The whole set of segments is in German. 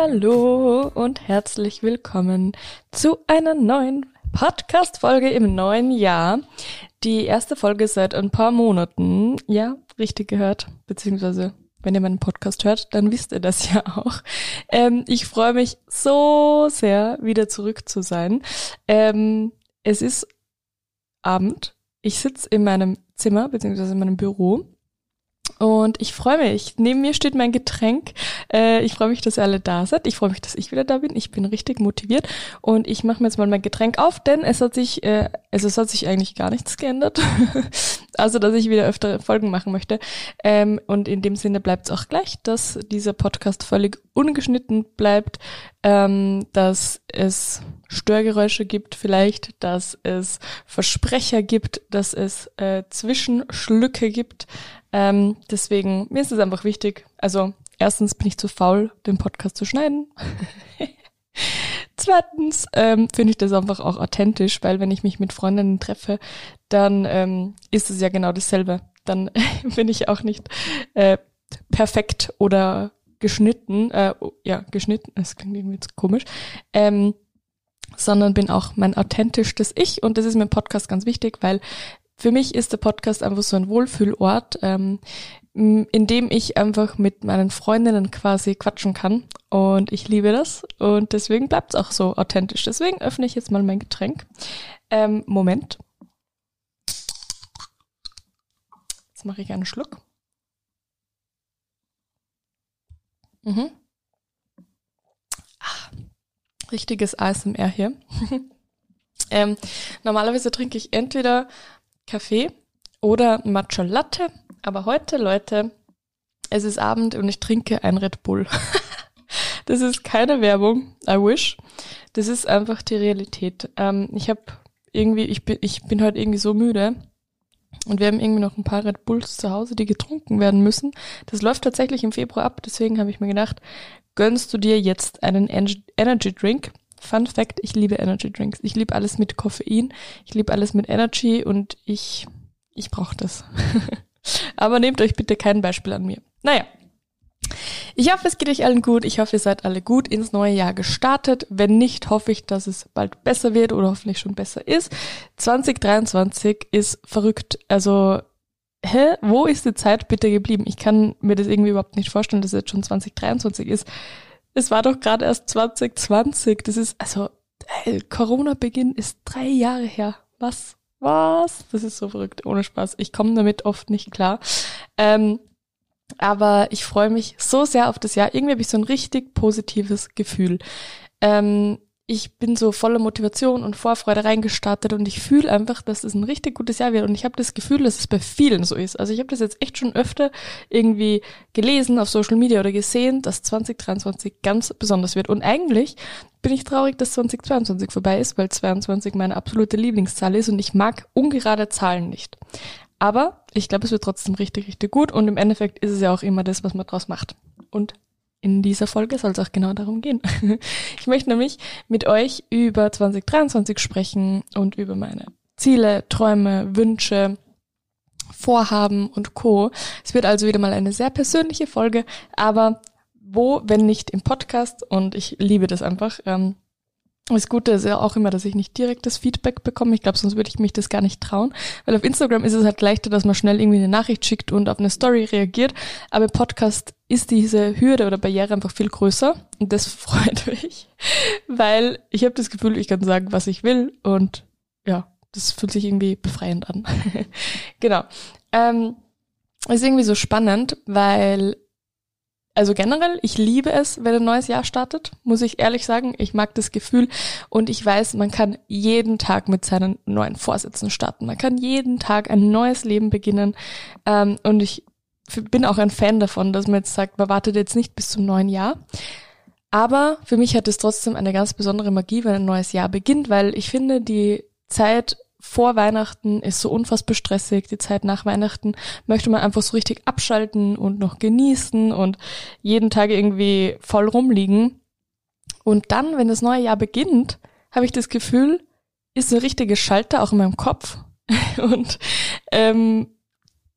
Hallo und herzlich willkommen zu einer neuen Podcast-Folge im neuen Jahr. Die erste Folge seit ein paar Monaten. Ja, richtig gehört. Beziehungsweise, wenn ihr meinen Podcast hört, dann wisst ihr das ja auch. Ähm, ich freue mich so sehr, wieder zurück zu sein. Ähm, es ist Abend. Ich sitze in meinem Zimmer, beziehungsweise in meinem Büro und ich freue mich. Neben mir steht mein Getränk. Äh, ich freue mich, dass ihr alle da seid. Ich freue mich, dass ich wieder da bin. Ich bin richtig motiviert. Und ich mache mir jetzt mal mein Getränk auf, denn es hat sich, äh, also es hat sich eigentlich gar nichts geändert. also, dass ich wieder öfter Folgen machen möchte. Ähm, und in dem Sinne bleibt es auch gleich, dass dieser Podcast völlig ungeschnitten bleibt, ähm, dass es Störgeräusche gibt vielleicht, dass es Versprecher gibt, dass es äh, Zwischenschlücke gibt. Ähm, deswegen, mir ist es einfach wichtig. Also, erstens bin ich zu faul, den Podcast zu schneiden. Zweitens ähm, finde ich das einfach auch authentisch, weil wenn ich mich mit Freundinnen treffe, dann ähm, ist es ja genau dasselbe. Dann bin ich auch nicht äh, perfekt oder geschnitten, äh, ja, geschnitten, das klingt irgendwie jetzt komisch, ähm, sondern bin auch mein authentischstes Ich und das ist mir im Podcast ganz wichtig, weil für mich ist der Podcast einfach so ein Wohlfühlort, ähm, in dem ich einfach mit meinen Freundinnen quasi quatschen kann. Und ich liebe das. Und deswegen bleibt es auch so authentisch. Deswegen öffne ich jetzt mal mein Getränk. Ähm, Moment. Jetzt mache ich einen Schluck. Mhm. Ah, richtiges ASMR hier. ähm, normalerweise trinke ich entweder Kaffee oder Matcha Latte. Aber heute, Leute, es ist Abend und ich trinke ein Red Bull. das ist keine Werbung, I wish. Das ist einfach die Realität. Ähm, ich habe irgendwie, ich bin, ich bin heute irgendwie so müde. Und wir haben irgendwie noch ein paar Red Bulls zu Hause, die getrunken werden müssen. Das läuft tatsächlich im Februar ab, deswegen habe ich mir gedacht, gönnst du dir jetzt einen Energy Drink. Fun Fact, ich liebe Energy Drinks. Ich liebe alles mit Koffein, ich liebe alles mit Energy und ich, ich brauche das. Aber nehmt euch bitte kein Beispiel an mir. Naja. Ich hoffe, es geht euch allen gut. Ich hoffe, ihr seid alle gut ins neue Jahr gestartet. Wenn nicht, hoffe ich, dass es bald besser wird oder hoffentlich schon besser ist. 2023 ist verrückt. Also, hä? Wo ist die Zeit bitte geblieben? Ich kann mir das irgendwie überhaupt nicht vorstellen, dass es jetzt schon 2023 ist. Es war doch gerade erst 2020. Das ist, also, Corona-Beginn ist drei Jahre her. Was? Was? Das ist so verrückt, ohne Spaß. Ich komme damit oft nicht klar. Ähm, aber ich freue mich so sehr auf das Jahr. Irgendwie habe ich so ein richtig positives Gefühl. Ähm, ich bin so voller Motivation und Vorfreude reingestartet und ich fühle einfach, dass es ein richtig gutes Jahr wird und ich habe das Gefühl, dass es bei vielen so ist. Also ich habe das jetzt echt schon öfter irgendwie gelesen auf Social Media oder gesehen, dass 2023 ganz besonders wird und eigentlich bin ich traurig, dass 2022 vorbei ist, weil 22 meine absolute Lieblingszahl ist und ich mag ungerade Zahlen nicht. Aber ich glaube, es wird trotzdem richtig, richtig gut und im Endeffekt ist es ja auch immer das, was man draus macht. Und in dieser Folge soll es auch genau darum gehen. Ich möchte nämlich mit euch über 2023 sprechen und über meine Ziele, Träume, Wünsche, Vorhaben und Co. Es wird also wieder mal eine sehr persönliche Folge, aber wo, wenn nicht im Podcast? Und ich liebe das einfach. Ähm, das Gute ist ja auch immer, dass ich nicht direktes Feedback bekomme. Ich glaube, sonst würde ich mich das gar nicht trauen. Weil auf Instagram ist es halt leichter, dass man schnell irgendwie eine Nachricht schickt und auf eine Story reagiert. Aber im Podcast ist diese Hürde oder Barriere einfach viel größer. Und das freut mich. Weil ich habe das Gefühl, ich kann sagen, was ich will. Und ja, das fühlt sich irgendwie befreiend an. genau. Ähm, ist irgendwie so spannend, weil also generell, ich liebe es, wenn ein neues Jahr startet, muss ich ehrlich sagen. Ich mag das Gefühl und ich weiß, man kann jeden Tag mit seinen neuen Vorsätzen starten. Man kann jeden Tag ein neues Leben beginnen. Ähm, und ich bin auch ein Fan davon, dass man jetzt sagt, man wartet jetzt nicht bis zum neuen Jahr. Aber für mich hat es trotzdem eine ganz besondere Magie, wenn ein neues Jahr beginnt, weil ich finde, die Zeit vor Weihnachten ist so unfassbar stressig. Die Zeit nach Weihnachten möchte man einfach so richtig abschalten und noch genießen und jeden Tag irgendwie voll rumliegen. Und dann, wenn das neue Jahr beginnt, habe ich das Gefühl, ist ein richtiger Schalter auch in meinem Kopf. Und ähm,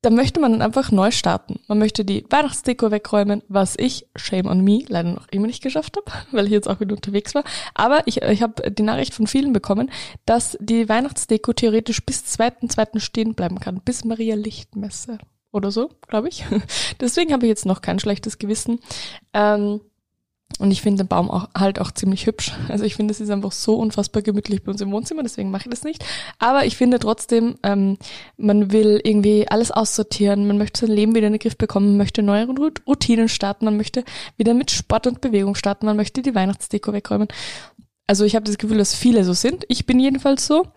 da möchte man einfach neu starten. Man möchte die Weihnachtsdeko wegräumen, was ich, shame on me, leider noch immer nicht geschafft habe, weil ich jetzt auch wieder unterwegs war. Aber ich, ich habe die Nachricht von vielen bekommen, dass die Weihnachtsdeko theoretisch bis zweiten, zweiten stehen bleiben kann, bis Maria Lichtmesse oder so, glaube ich. Deswegen habe ich jetzt noch kein schlechtes Gewissen. Ähm, und ich finde den Baum auch, halt auch ziemlich hübsch. Also ich finde, es ist einfach so unfassbar gemütlich bei uns im Wohnzimmer, deswegen mache ich das nicht. Aber ich finde trotzdem, ähm, man will irgendwie alles aussortieren, man möchte sein Leben wieder in den Griff bekommen, man möchte neue Routinen starten, man möchte wieder mit Sport und Bewegung starten, man möchte die Weihnachtsdeko wegräumen. Also ich habe das Gefühl, dass viele so sind. Ich bin jedenfalls so.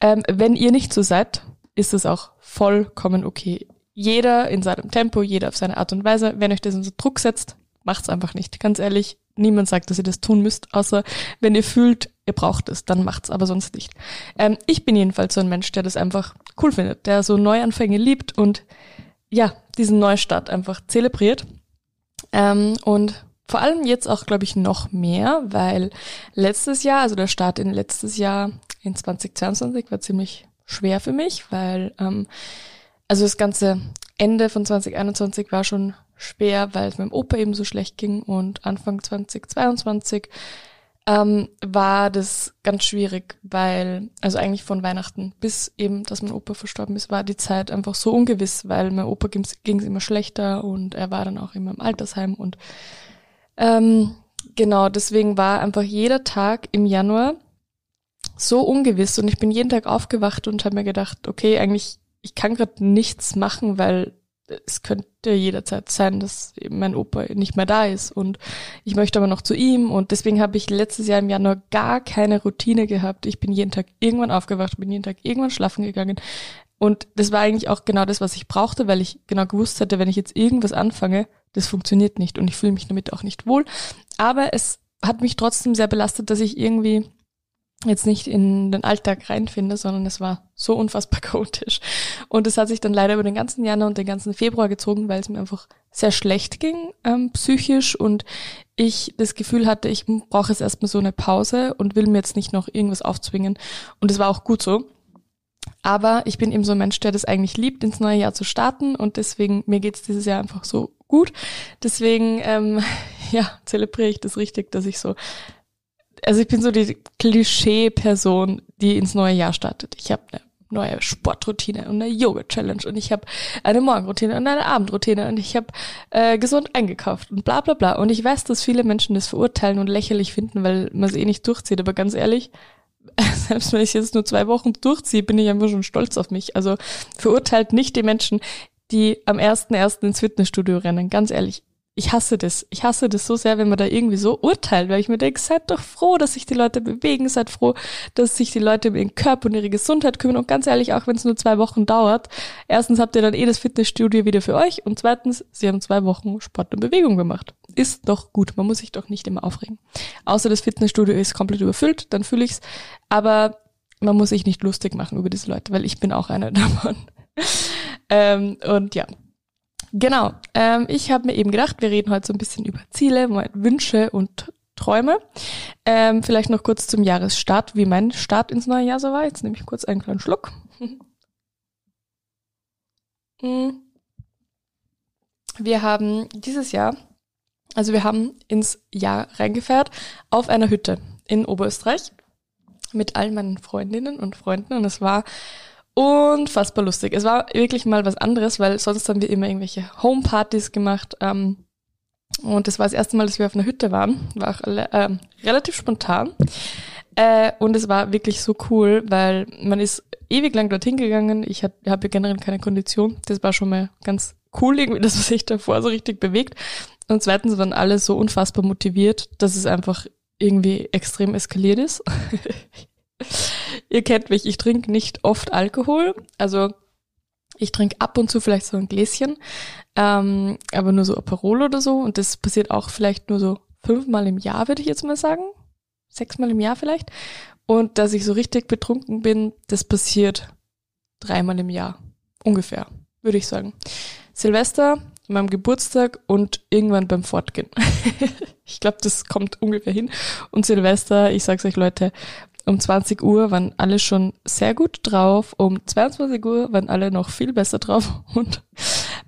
Ähm, wenn ihr nicht so seid, ist es auch vollkommen okay. Jeder in seinem Tempo, jeder auf seine Art und Weise. Wenn euch das unter Druck setzt, macht's einfach nicht. Ganz ehrlich, niemand sagt, dass ihr das tun müsst, außer wenn ihr fühlt, ihr braucht es, dann macht's, aber sonst nicht. Ähm, ich bin jedenfalls so ein Mensch, der das einfach cool findet, der so Neuanfänge liebt und ja, diesen Neustart einfach zelebriert. Ähm, und vor allem jetzt auch, glaube ich, noch mehr, weil letztes Jahr, also der Start in letztes Jahr in 2022 war ziemlich schwer für mich, weil ähm, also das ganze Ende von 2021 war schon schwer, weil es meinem Opa eben so schlecht ging und Anfang 2022 ähm, war das ganz schwierig, weil, also eigentlich von Weihnachten bis eben, dass mein Opa verstorben ist, war die Zeit einfach so ungewiss, weil mein Opa ging es immer schlechter und er war dann auch immer im Altersheim und ähm, genau, deswegen war einfach jeder Tag im Januar so ungewiss und ich bin jeden Tag aufgewacht und habe mir gedacht, okay, eigentlich, ich kann gerade nichts machen, weil es könnte jederzeit sein, dass eben mein Opa nicht mehr da ist und ich möchte aber noch zu ihm und deswegen habe ich letztes Jahr im Januar gar keine Routine gehabt. Ich bin jeden Tag irgendwann aufgewacht, bin jeden Tag irgendwann schlafen gegangen und das war eigentlich auch genau das, was ich brauchte, weil ich genau gewusst hatte, wenn ich jetzt irgendwas anfange, das funktioniert nicht und ich fühle mich damit auch nicht wohl. Aber es hat mich trotzdem sehr belastet, dass ich irgendwie jetzt nicht in den Alltag reinfinde, sondern es war so unfassbar chaotisch. Und es hat sich dann leider über den ganzen Januar und den ganzen Februar gezogen, weil es mir einfach sehr schlecht ging, ähm, psychisch und ich das Gefühl hatte, ich brauche jetzt erstmal so eine Pause und will mir jetzt nicht noch irgendwas aufzwingen. Und es war auch gut so. Aber ich bin eben so ein Mensch, der das eigentlich liebt, ins neue Jahr zu starten und deswegen, mir geht's dieses Jahr einfach so gut. Deswegen, ähm, ja, zelebriere ich das richtig, dass ich so also ich bin so die Klischee-Person, die ins neue Jahr startet. Ich habe eine neue Sportroutine und eine Yoga-Challenge und ich habe eine Morgenroutine und eine Abendroutine und ich habe äh, gesund eingekauft und bla bla bla. Und ich weiß, dass viele Menschen das verurteilen und lächerlich finden, weil man es eh nicht durchzieht. Aber ganz ehrlich, selbst wenn ich jetzt nur zwei Wochen durchziehe, bin ich einfach schon stolz auf mich. Also verurteilt nicht die Menschen, die am ersten ersten ins Fitnessstudio rennen. Ganz ehrlich, ich hasse das. Ich hasse das so sehr, wenn man da irgendwie so urteilt, weil ich mir denke, seid doch froh, dass sich die Leute bewegen, seid froh, dass sich die Leute um ihren Körper und ihre Gesundheit kümmern und ganz ehrlich, auch wenn es nur zwei Wochen dauert, erstens habt ihr dann eh das Fitnessstudio wieder für euch und zweitens, sie haben zwei Wochen Sport und Bewegung gemacht. Ist doch gut, man muss sich doch nicht immer aufregen. Außer das Fitnessstudio ist komplett überfüllt, dann fühle ich's, aber man muss sich nicht lustig machen über diese Leute, weil ich bin auch einer davon. ähm, und ja, Genau. Ähm, ich habe mir eben gedacht, wir reden heute so ein bisschen über Ziele, Wünsche und Träume. Ähm, vielleicht noch kurz zum Jahresstart, wie mein Start ins neue Jahr so war. Jetzt nehme ich kurz einen kleinen Schluck. Hm. Wir haben dieses Jahr, also wir haben ins Jahr reingefährt auf einer Hütte in Oberösterreich mit all meinen Freundinnen und Freunden und es war unfassbar lustig. Es war wirklich mal was anderes, weil sonst haben wir immer irgendwelche Homepartys gemacht. Ähm, und das war das erste Mal, dass wir auf einer Hütte waren. War auch äh, relativ spontan. Äh, und es war wirklich so cool, weil man ist ewig lang dorthin gegangen. Ich habe hab ja generell keine Kondition. Das war schon mal ganz cool, irgendwie, dass man sich davor so richtig bewegt. Und zweitens waren alle so unfassbar motiviert, dass es einfach irgendwie extrem eskaliert ist. Ihr kennt mich, ich trinke nicht oft Alkohol. Also ich trinke ab und zu vielleicht so ein Gläschen, ähm, aber nur so Aperol oder so. Und das passiert auch vielleicht nur so fünfmal im Jahr, würde ich jetzt mal sagen. Sechsmal im Jahr vielleicht. Und dass ich so richtig betrunken bin, das passiert dreimal im Jahr. Ungefähr, würde ich sagen. Silvester, meinem Geburtstag und irgendwann beim Fortgehen. ich glaube, das kommt ungefähr hin. Und Silvester, ich sag's euch Leute, Um 20 Uhr waren alle schon sehr gut drauf. Um 22 Uhr waren alle noch viel besser drauf. Und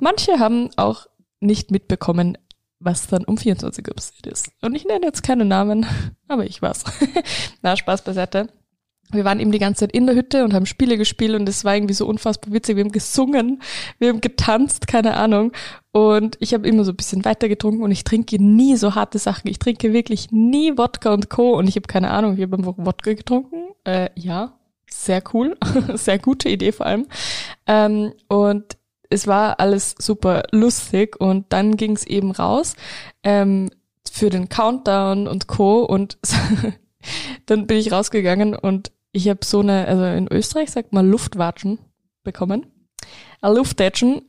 manche haben auch nicht mitbekommen, was dann um 24 Uhr passiert ist. Und ich nenne jetzt keine Namen, aber ich weiß. Na, Spaß beiseite wir waren eben die ganze Zeit in der Hütte und haben Spiele gespielt und es war irgendwie so unfassbar witzig. Wir haben gesungen, wir haben getanzt, keine Ahnung. Und ich habe immer so ein bisschen weiter getrunken und ich trinke nie so harte Sachen. Ich trinke wirklich nie Wodka und Co. Und ich habe keine Ahnung, ich habe einfach Wodka getrunken. Äh, ja, sehr cool, sehr gute Idee vor allem. Ähm, und es war alles super lustig und dann ging es eben raus ähm, für den Countdown und Co. Und dann bin ich rausgegangen und ich habe so eine, also in Österreich sagt man Luftwatschen bekommen. Ein Luftwatschen,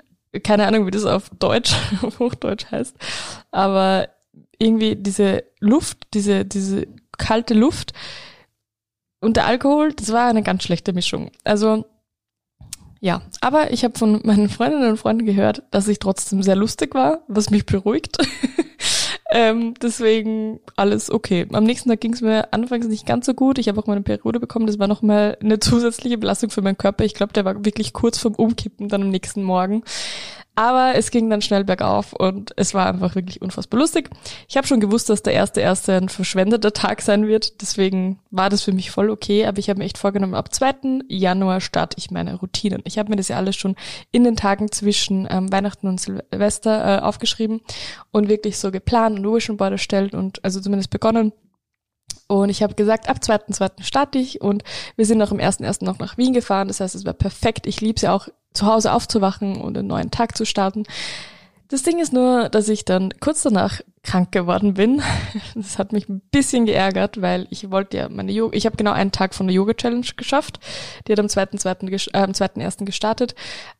keine Ahnung, wie das auf Deutsch, auf Hochdeutsch heißt, aber irgendwie diese Luft, diese, diese kalte Luft und der Alkohol, das war eine ganz schlechte Mischung. Also ja, aber ich habe von meinen Freundinnen und Freunden gehört, dass ich trotzdem sehr lustig war, was mich beruhigt. Ähm, deswegen alles okay. Am nächsten Tag ging es mir anfangs nicht ganz so gut. Ich habe auch meine Periode bekommen. Das war nochmal eine zusätzliche Belastung für meinen Körper. Ich glaube, der war wirklich kurz vorm Umkippen dann am nächsten Morgen. Aber es ging dann schnell bergauf und es war einfach wirklich unfassbar lustig. Ich habe schon gewusst, dass der erste erste ein verschwendeter Tag sein wird. Deswegen war das für mich voll okay. Aber ich habe mir echt vorgenommen, ab 2. Januar starte ich meine Routinen. Ich habe mir das ja alles schon in den Tagen zwischen ähm, Weihnachten und Silvester äh, aufgeschrieben und wirklich so geplant und Vision Board erstellt und also zumindest begonnen. Und ich habe gesagt, ab 2.2. starte ich und wir sind auch im 1.1. noch nach Wien gefahren. Das heißt, es war perfekt. Ich liebe es ja auch zu Hause aufzuwachen und einen neuen Tag zu starten. Das Ding ist nur, dass ich dann kurz danach krank geworden bin. Das hat mich ein bisschen geärgert, weil ich wollte ja meine Yoga, ich habe genau einen Tag von der Yoga Challenge geschafft. Die hat am 2.2. Äh, am 2.1. gestartet.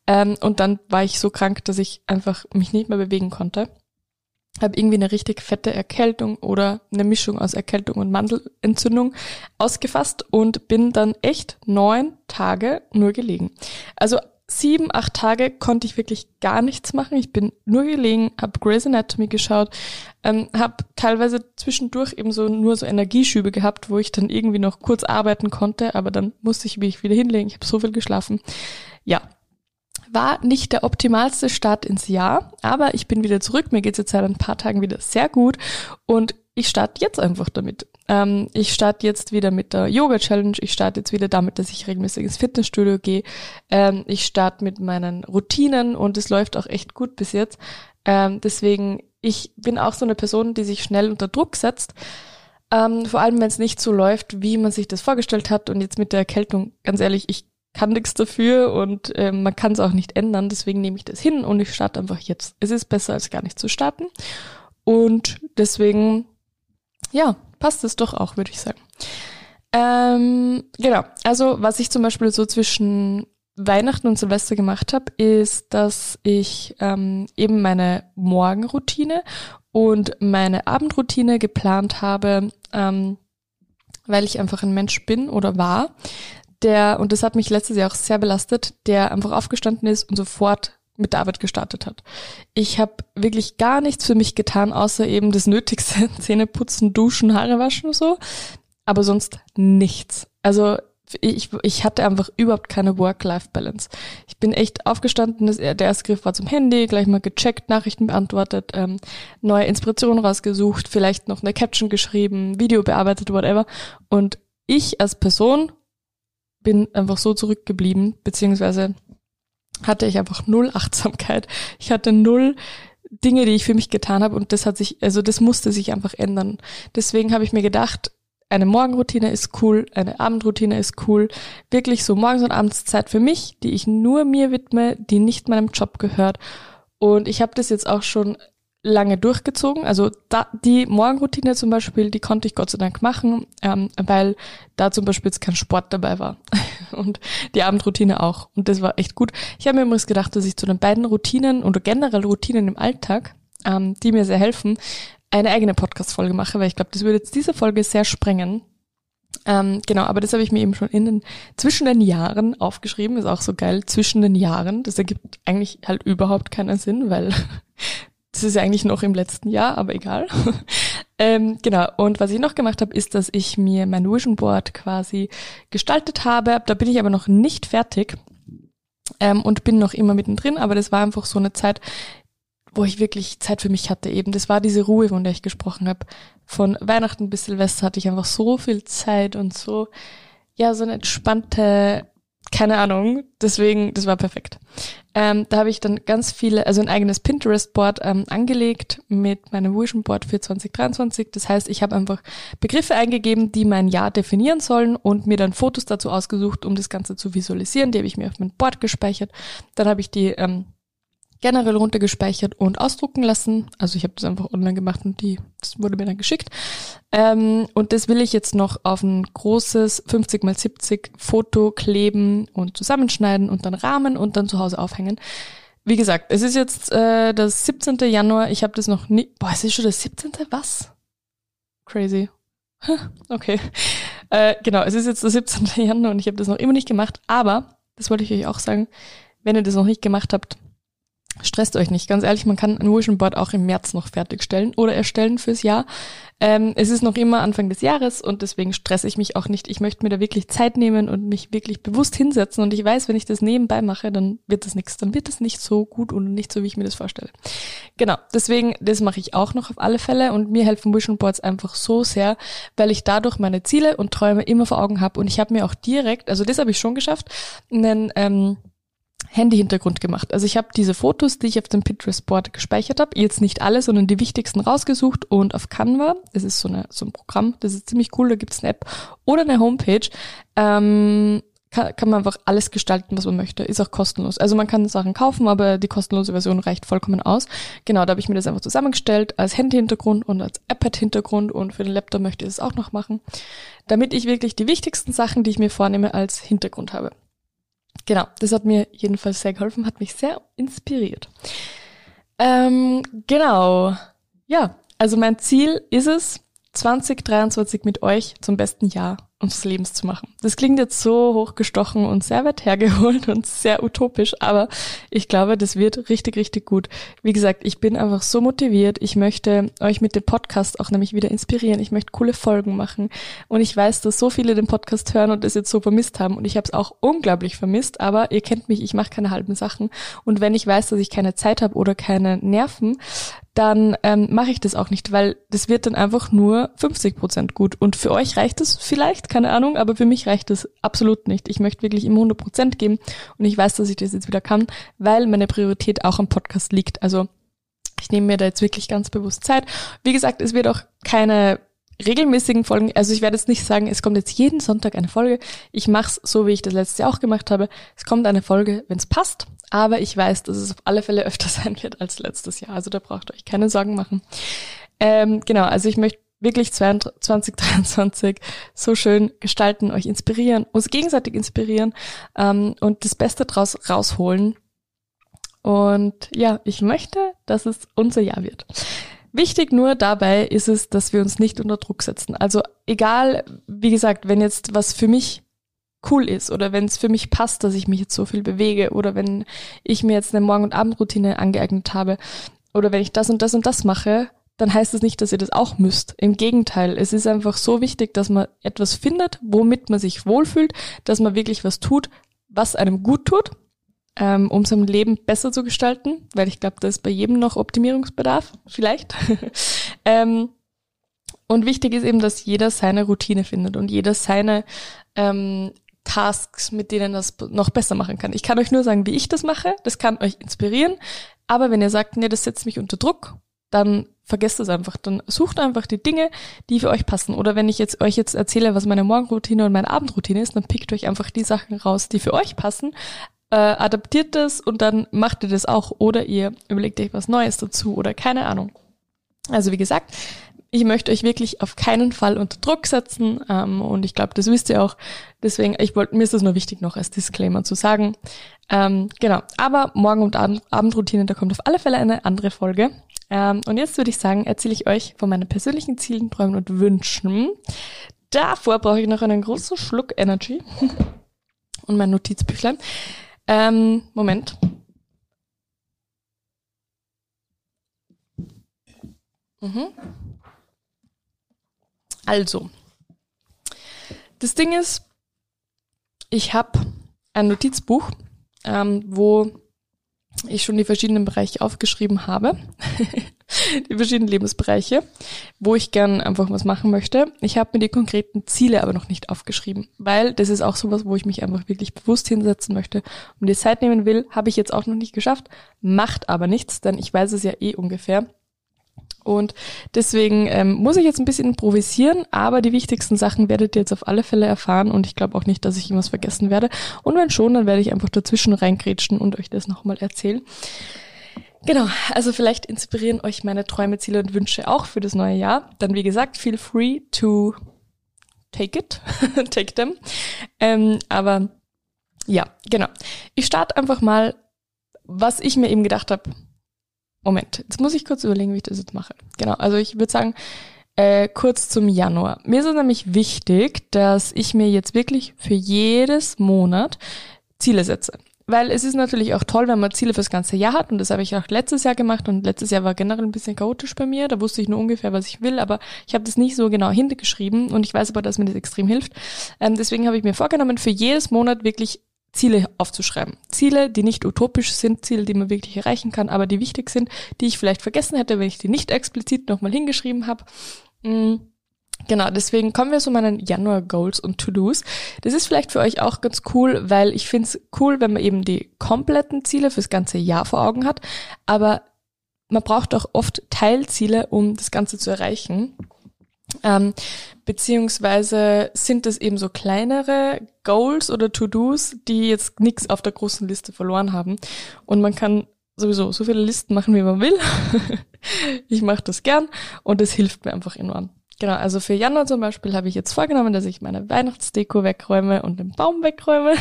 Ähm, und dann war ich so krank, dass ich einfach mich nicht mehr bewegen konnte. Habe irgendwie eine richtig fette Erkältung oder eine Mischung aus Erkältung und Mandelentzündung ausgefasst und bin dann echt neun Tage nur gelegen. Also sieben, acht Tage konnte ich wirklich gar nichts machen. Ich bin nur gelegen, habe Grey's Anatomy geschaut, ähm, habe teilweise zwischendurch eben so nur so Energieschübe gehabt, wo ich dann irgendwie noch kurz arbeiten konnte, aber dann musste ich mich wieder hinlegen. Ich habe so viel geschlafen. Ja, war nicht der optimalste Start ins Jahr, aber ich bin wieder zurück. Mir geht's jetzt seit ein paar Tagen wieder sehr gut und ich starte jetzt einfach damit. Ähm, ich starte jetzt wieder mit der Yoga Challenge. Ich starte jetzt wieder damit, dass ich regelmäßig ins Fitnessstudio gehe. Ähm, ich starte mit meinen Routinen und es läuft auch echt gut bis jetzt. Ähm, deswegen, ich bin auch so eine Person, die sich schnell unter Druck setzt. Ähm, vor allem, wenn es nicht so läuft, wie man sich das vorgestellt hat. Und jetzt mit der Erkältung, ganz ehrlich, ich kann nichts dafür und äh, man kann es auch nicht ändern. Deswegen nehme ich das hin und ich starte einfach jetzt. Es ist besser, als gar nicht zu starten. Und deswegen, ja, passt es doch auch, würde ich sagen. Ähm, genau, also was ich zum Beispiel so zwischen Weihnachten und Silvester gemacht habe, ist, dass ich ähm, eben meine Morgenroutine und meine Abendroutine geplant habe, ähm, weil ich einfach ein Mensch bin oder war, der, und das hat mich letztes Jahr auch sehr belastet, der einfach aufgestanden ist und sofort mit der Arbeit gestartet hat. Ich habe wirklich gar nichts für mich getan, außer eben das Nötigste, Zähne putzen, duschen, Haare waschen und so, aber sonst nichts. Also ich, ich hatte einfach überhaupt keine Work-Life-Balance. Ich bin echt aufgestanden, das, der erste Griff war zum Handy, gleich mal gecheckt, Nachrichten beantwortet, ähm, neue Inspirationen rausgesucht, vielleicht noch eine Caption geschrieben, Video bearbeitet, whatever. Und ich als Person bin einfach so zurückgeblieben, beziehungsweise hatte ich einfach null Achtsamkeit. Ich hatte null Dinge, die ich für mich getan habe und das hat sich, also das musste sich einfach ändern. Deswegen habe ich mir gedacht, eine Morgenroutine ist cool, eine Abendroutine ist cool. Wirklich so morgens und abends Zeit für mich, die ich nur mir widme, die nicht meinem Job gehört. Und ich habe das jetzt auch schon lange durchgezogen. Also da, die Morgenroutine zum Beispiel, die konnte ich Gott sei Dank machen, ähm, weil da zum Beispiel jetzt kein Sport dabei war. Und die Abendroutine auch. Und das war echt gut. Ich habe mir übrigens gedacht, dass ich zu den beiden Routinen oder generell Routinen im Alltag, ähm, die mir sehr helfen, eine eigene Podcast-Folge mache, weil ich glaube, das würde jetzt diese Folge sehr sprengen. Ähm, genau, aber das habe ich mir eben schon in den, zwischen den Jahren aufgeschrieben. Ist auch so geil, zwischen den Jahren. Das ergibt eigentlich halt überhaupt keinen Sinn, weil das ist ja eigentlich noch im letzten Jahr, aber egal. Ähm, genau, und was ich noch gemacht habe, ist, dass ich mir mein Vision Board quasi gestaltet habe. Da bin ich aber noch nicht fertig ähm, und bin noch immer mittendrin, aber das war einfach so eine Zeit, wo ich wirklich Zeit für mich hatte eben. Das war diese Ruhe, von der ich gesprochen habe. Von Weihnachten bis Silvester hatte ich einfach so viel Zeit und so, ja, so eine entspannte keine Ahnung, deswegen, das war perfekt. Ähm, da habe ich dann ganz viele, also ein eigenes Pinterest-Board ähm, angelegt mit meinem Vision Board für 2023. Das heißt, ich habe einfach Begriffe eingegeben, die mein Jahr definieren sollen und mir dann Fotos dazu ausgesucht, um das Ganze zu visualisieren. Die habe ich mir auf mein Board gespeichert. Dann habe ich die ähm, generell runtergespeichert und ausdrucken lassen. Also ich habe das einfach online gemacht und die, das wurde mir dann geschickt. Ähm, und das will ich jetzt noch auf ein großes 50 mal 70 Foto kleben und zusammenschneiden und dann rahmen und dann zu Hause aufhängen. Wie gesagt, es ist jetzt äh, das 17. Januar. Ich habe das noch nie. Boah, es ist schon das 17. Was? Crazy. okay. Äh, genau, es ist jetzt der 17. Januar und ich habe das noch immer nicht gemacht. Aber, das wollte ich euch auch sagen, wenn ihr das noch nicht gemacht habt, Stresst euch nicht, ganz ehrlich, man kann ein Vision Board auch im März noch fertigstellen oder erstellen fürs Jahr. Ähm, es ist noch immer Anfang des Jahres und deswegen stresse ich mich auch nicht. Ich möchte mir da wirklich Zeit nehmen und mich wirklich bewusst hinsetzen und ich weiß, wenn ich das nebenbei mache, dann wird das nichts, dann wird es nicht so gut und nicht so, wie ich mir das vorstelle. Genau, deswegen, das mache ich auch noch auf alle Fälle und mir helfen Vision Boards einfach so sehr, weil ich dadurch meine Ziele und Träume immer vor Augen habe und ich habe mir auch direkt, also das habe ich schon geschafft, einen ähm, Handy-Hintergrund gemacht. Also ich habe diese Fotos, die ich auf dem Pinterest-Board gespeichert habe, jetzt nicht alle, sondern die wichtigsten rausgesucht und auf Canva, das ist so, eine, so ein Programm, das ist ziemlich cool, da gibt es eine App oder eine Homepage, ähm, kann, kann man einfach alles gestalten, was man möchte. Ist auch kostenlos. Also man kann Sachen kaufen, aber die kostenlose Version reicht vollkommen aus. Genau, da habe ich mir das einfach zusammengestellt als Handy-Hintergrund und als iPad-Hintergrund und für den Laptop möchte ich es auch noch machen, damit ich wirklich die wichtigsten Sachen, die ich mir vornehme, als Hintergrund habe. Genau, das hat mir jedenfalls sehr geholfen, hat mich sehr inspiriert. Ähm, genau, ja, also mein Ziel ist es, 2023 mit euch zum besten Jahr unseres Lebens zu machen. Das klingt jetzt so hochgestochen und sehr weit hergeholt und sehr utopisch, aber ich glaube, das wird richtig, richtig gut. Wie gesagt, ich bin einfach so motiviert. Ich möchte euch mit dem Podcast auch nämlich wieder inspirieren. Ich möchte coole Folgen machen. Und ich weiß, dass so viele den Podcast hören und es jetzt so vermisst haben. Und ich habe es auch unglaublich vermisst, aber ihr kennt mich, ich mache keine halben Sachen. Und wenn ich weiß, dass ich keine Zeit habe oder keine Nerven, dann ähm, mache ich das auch nicht, weil das wird dann einfach nur 50 Prozent gut. Und für euch reicht es vielleicht, keine Ahnung, aber für mich reicht es absolut nicht. Ich möchte wirklich immer 100 Prozent geben und ich weiß, dass ich das jetzt wieder kann, weil meine Priorität auch am Podcast liegt. Also ich nehme mir da jetzt wirklich ganz bewusst Zeit. Wie gesagt, es wird auch keine regelmäßigen Folgen, also ich werde jetzt nicht sagen, es kommt jetzt jeden Sonntag eine Folge. Ich mache es so, wie ich das letzte Jahr auch gemacht habe. Es kommt eine Folge, wenn es passt, aber ich weiß, dass es auf alle Fälle öfter sein wird als letztes Jahr. Also da braucht ihr euch keine Sorgen machen. Ähm, genau, also ich möchte wirklich 2023 so schön gestalten, euch inspirieren, uns gegenseitig inspirieren ähm, und das Beste draus rausholen. Und ja, ich möchte, dass es unser Jahr wird. Wichtig nur dabei ist es, dass wir uns nicht unter Druck setzen. Also egal, wie gesagt, wenn jetzt was für mich cool ist oder wenn es für mich passt, dass ich mich jetzt so viel bewege oder wenn ich mir jetzt eine Morgen- und Abendroutine angeeignet habe oder wenn ich das und das und das mache, dann heißt es das nicht, dass ihr das auch müsst. Im Gegenteil, es ist einfach so wichtig, dass man etwas findet, womit man sich wohlfühlt, dass man wirklich was tut, was einem gut tut ähm, um sein Leben besser zu gestalten, weil ich glaube, da ist bei jedem noch Optimierungsbedarf, vielleicht. ähm, und wichtig ist eben, dass jeder seine Routine findet und jeder seine ähm, Tasks, mit denen das noch besser machen kann. Ich kann euch nur sagen, wie ich das mache. Das kann euch inspirieren. Aber wenn ihr sagt, nee, das setzt mich unter Druck, dann vergesst es einfach. Dann sucht einfach die Dinge, die für euch passen. Oder wenn ich jetzt euch jetzt erzähle, was meine Morgenroutine und meine Abendroutine ist, dann pickt euch einfach die Sachen raus, die für euch passen äh, adaptiert das und dann macht ihr das auch oder ihr überlegt euch was Neues dazu oder keine Ahnung. Also wie gesagt, ich möchte euch wirklich auf keinen Fall unter Druck setzen ähm, und ich glaube, das wisst ihr auch. Deswegen, ich wollte mir ist das nur wichtig noch als Disclaimer zu sagen. Ähm, genau, aber morgen und Abend, Abendroutine, da kommt auf alle Fälle eine andere Folge. Ähm, und jetzt würde ich sagen, erzähle ich euch von meinen persönlichen Zielen, Träumen und Wünschen. Davor brauche ich noch einen großen Schluck Energy und mein Notizbüchlein. Ähm, Moment. Mhm. Also, das Ding ist, ich habe ein Notizbuch, ähm, wo ich schon die verschiedenen Bereiche aufgeschrieben habe. die verschiedenen Lebensbereiche, wo ich gern einfach was machen möchte. Ich habe mir die konkreten Ziele aber noch nicht aufgeschrieben, weil das ist auch sowas, wo ich mich einfach wirklich bewusst hinsetzen möchte und die Zeit nehmen will. Habe ich jetzt auch noch nicht geschafft, macht aber nichts, denn ich weiß es ja eh ungefähr. Und deswegen ähm, muss ich jetzt ein bisschen improvisieren, aber die wichtigsten Sachen werdet ihr jetzt auf alle Fälle erfahren und ich glaube auch nicht, dass ich irgendwas vergessen werde. Und wenn schon, dann werde ich einfach dazwischen reingrätschen und euch das nochmal erzählen. Genau, also vielleicht inspirieren euch meine Träume, Ziele und Wünsche auch für das neue Jahr. Dann wie gesagt, feel free to take it, take them. Ähm, aber ja, genau. Ich starte einfach mal, was ich mir eben gedacht habe. Moment, jetzt muss ich kurz überlegen, wie ich das jetzt mache. Genau, also ich würde sagen, äh, kurz zum Januar. Mir ist es nämlich wichtig, dass ich mir jetzt wirklich für jedes Monat Ziele setze weil es ist natürlich auch toll, wenn man Ziele fürs ganze Jahr hat und das habe ich auch letztes Jahr gemacht und letztes Jahr war generell ein bisschen chaotisch bei mir, da wusste ich nur ungefähr, was ich will, aber ich habe das nicht so genau hintergeschrieben und ich weiß aber, dass mir das extrem hilft. Ähm, deswegen habe ich mir vorgenommen, für jedes Monat wirklich Ziele aufzuschreiben. Ziele, die nicht utopisch sind, Ziele, die man wirklich erreichen kann, aber die wichtig sind, die ich vielleicht vergessen hätte, wenn ich die nicht explizit nochmal hingeschrieben habe. Mm. Genau, deswegen kommen wir zu meinen Januar-Goals und To-Dos. Das ist vielleicht für euch auch ganz cool, weil ich finde es cool, wenn man eben die kompletten Ziele fürs ganze Jahr vor Augen hat, aber man braucht auch oft Teilziele, um das Ganze zu erreichen. Ähm, beziehungsweise sind es eben so kleinere Goals oder To-Dos, die jetzt nichts auf der großen Liste verloren haben. Und man kann sowieso so viele Listen machen, wie man will. ich mache das gern und es hilft mir einfach enorm. Genau, also für Januar zum Beispiel habe ich jetzt vorgenommen, dass ich meine Weihnachtsdeko wegräume und den Baum wegräume.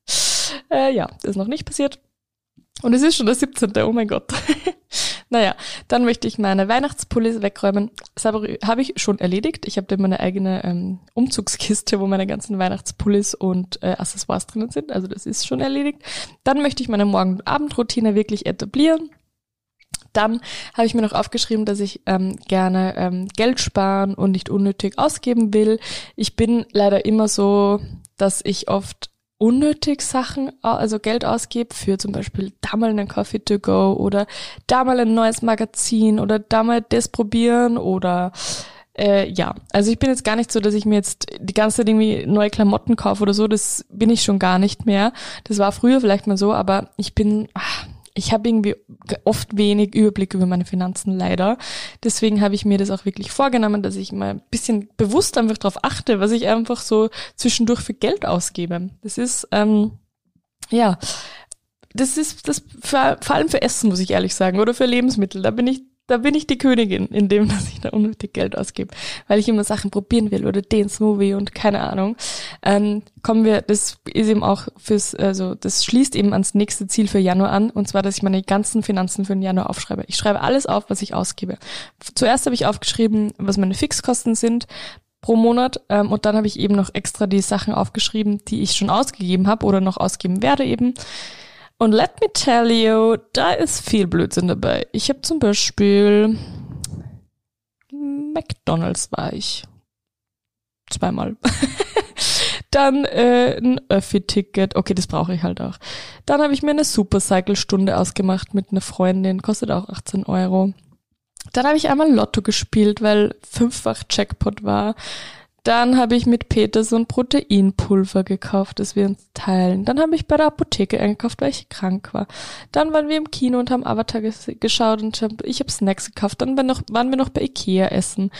äh, ja, das ist noch nicht passiert. Und es ist schon der 17. Oh mein Gott. naja, dann möchte ich meine Weihnachtspullis wegräumen. Das habe hab ich schon erledigt. Ich habe da meine eigene ähm, Umzugskiste, wo meine ganzen Weihnachtspullis und äh, Accessoires drinnen sind. Also das ist schon erledigt. Dann möchte ich meine Morgen- und Abendroutine wirklich etablieren. Dann habe ich mir noch aufgeschrieben, dass ich ähm, gerne ähm, Geld sparen und nicht unnötig ausgeben will. Ich bin leider immer so, dass ich oft unnötig Sachen, also Geld ausgebe für zum Beispiel da mal einen Coffee to go oder da mal ein neues Magazin oder da mal das probieren oder äh, ja, also ich bin jetzt gar nicht so, dass ich mir jetzt die ganze Zeit irgendwie neue Klamotten kaufe oder so, das bin ich schon gar nicht mehr. Das war früher vielleicht mal so, aber ich bin, ach, ich habe irgendwie oft wenig Überblick über meine Finanzen leider. Deswegen habe ich mir das auch wirklich vorgenommen, dass ich mal ein bisschen bewusst einfach darauf achte, was ich einfach so zwischendurch für Geld ausgebe. Das ist, ähm, ja, das ist das vor, vor allem für Essen, muss ich ehrlich sagen, oder für Lebensmittel. Da bin ich da bin ich die Königin, indem dass ich da unnötig Geld ausgebe, weil ich immer Sachen probieren will oder den Smoothie und keine Ahnung. Ähm, kommen wir, das ist eben auch fürs, also das schließt eben ans nächste Ziel für Januar an, und zwar, dass ich meine ganzen Finanzen für den Januar aufschreibe. Ich schreibe alles auf, was ich ausgebe. Zuerst habe ich aufgeschrieben, was meine Fixkosten sind pro Monat ähm, und dann habe ich eben noch extra die Sachen aufgeschrieben, die ich schon ausgegeben habe oder noch ausgeben werde eben. Und let me tell you, da ist viel Blödsinn dabei. Ich habe zum Beispiel McDonalds war ich. Zweimal. Dann äh, ein Öffi-Ticket. Okay, das brauche ich halt auch. Dann habe ich mir eine Supercycle-Stunde ausgemacht mit einer Freundin. Kostet auch 18 Euro. Dann habe ich einmal Lotto gespielt, weil fünffach Jackpot war. Dann habe ich mit Peter so ein Proteinpulver gekauft, das wir uns teilen. Dann habe ich bei der Apotheke eingekauft, weil ich krank war. Dann waren wir im Kino und haben Avatar geschaut und ich habe Snacks gekauft. Dann waren, noch, waren wir noch bei Ikea essen.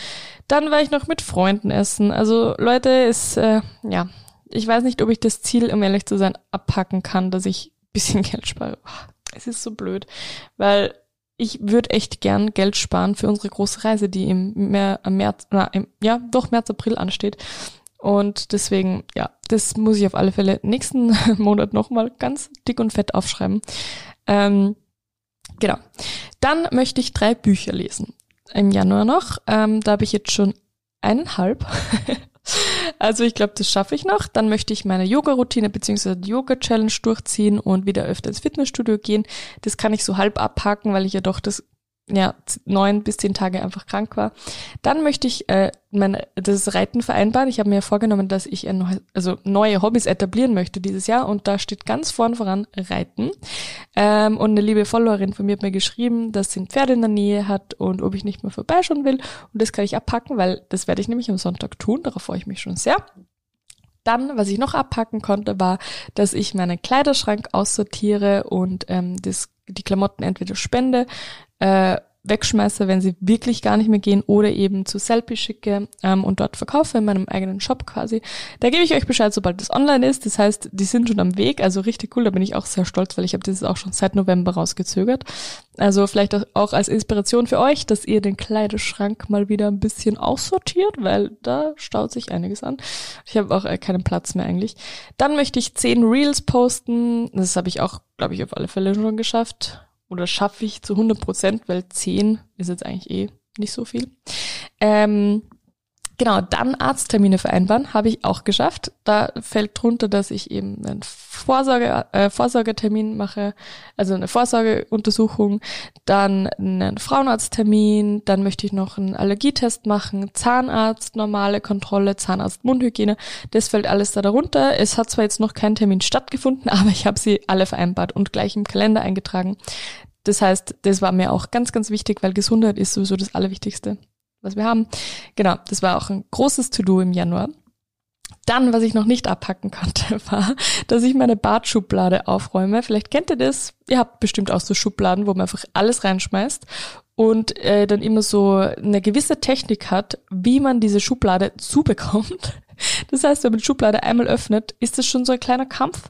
Dann war ich noch mit Freunden essen. Also Leute, ist äh, ja, ich weiß nicht, ob ich das Ziel, um ehrlich zu sein, abpacken kann, dass ich bisschen Geld spare. Es ist so blöd, weil ich würde echt gern Geld sparen für unsere große Reise, die im, März, na, im, ja, doch März, April ansteht. Und deswegen, ja, das muss ich auf alle Fälle nächsten Monat nochmal ganz dick und fett aufschreiben. Ähm, genau. Dann möchte ich drei Bücher lesen. Im Januar noch. Ähm, da habe ich jetzt schon eineinhalb. Also ich glaube, das schaffe ich noch. Dann möchte ich meine Yoga-Routine bzw. Yoga-Challenge durchziehen und wieder öfter ins Fitnessstudio gehen. Das kann ich so halb abhaken, weil ich ja doch das ja, neun bis zehn Tage einfach krank war. Dann möchte ich äh, mein, das Reiten vereinbaren. Ich habe mir vorgenommen, dass ich ein neu, also neue Hobbys etablieren möchte dieses Jahr und da steht ganz vorn voran Reiten. Ähm, und eine liebe Followerin von mir hat mir geschrieben, dass sie ein Pferd in der Nähe hat und ob ich nicht mehr vorbeischauen will. Und das kann ich abpacken, weil das werde ich nämlich am Sonntag tun. Darauf freue ich mich schon sehr. Dann, was ich noch abpacken konnte, war, dass ich meinen Kleiderschrank aussortiere und ähm, das, die Klamotten entweder spende äh, wegschmeiße, wenn sie wirklich gar nicht mehr gehen oder eben zu Selfie schicke ähm, und dort verkaufe in meinem eigenen Shop quasi. Da gebe ich euch Bescheid, sobald es online ist. Das heißt, die sind schon am Weg, also richtig cool, da bin ich auch sehr stolz, weil ich habe das auch schon seit November rausgezögert. Also vielleicht auch als Inspiration für euch, dass ihr den Kleiderschrank mal wieder ein bisschen aussortiert, weil da staut sich einiges an. Ich habe auch äh, keinen Platz mehr eigentlich. Dann möchte ich zehn Reels posten. Das habe ich auch, glaube ich, auf alle Fälle schon geschafft oder schaffe ich zu 100 Prozent, weil 10 ist jetzt eigentlich eh nicht so viel. Ähm, Genau, dann Arzttermine vereinbaren, habe ich auch geschafft. Da fällt drunter, dass ich eben einen Vorsorge, äh, Vorsorgetermin mache, also eine Vorsorgeuntersuchung, dann einen Frauenarzttermin, dann möchte ich noch einen Allergietest machen, Zahnarzt, normale Kontrolle, Zahnarzt, Mundhygiene. Das fällt alles da darunter. Es hat zwar jetzt noch kein Termin stattgefunden, aber ich habe sie alle vereinbart und gleich im Kalender eingetragen. Das heißt, das war mir auch ganz, ganz wichtig, weil Gesundheit ist sowieso das Allerwichtigste was wir haben. Genau, das war auch ein großes To-Do im Januar. Dann, was ich noch nicht abpacken konnte, war, dass ich meine Bartschublade aufräume. Vielleicht kennt ihr das. Ihr habt bestimmt auch so Schubladen, wo man einfach alles reinschmeißt und äh, dann immer so eine gewisse Technik hat, wie man diese Schublade zubekommt. Das heißt, wenn man die Schublade einmal öffnet, ist das schon so ein kleiner Kampf.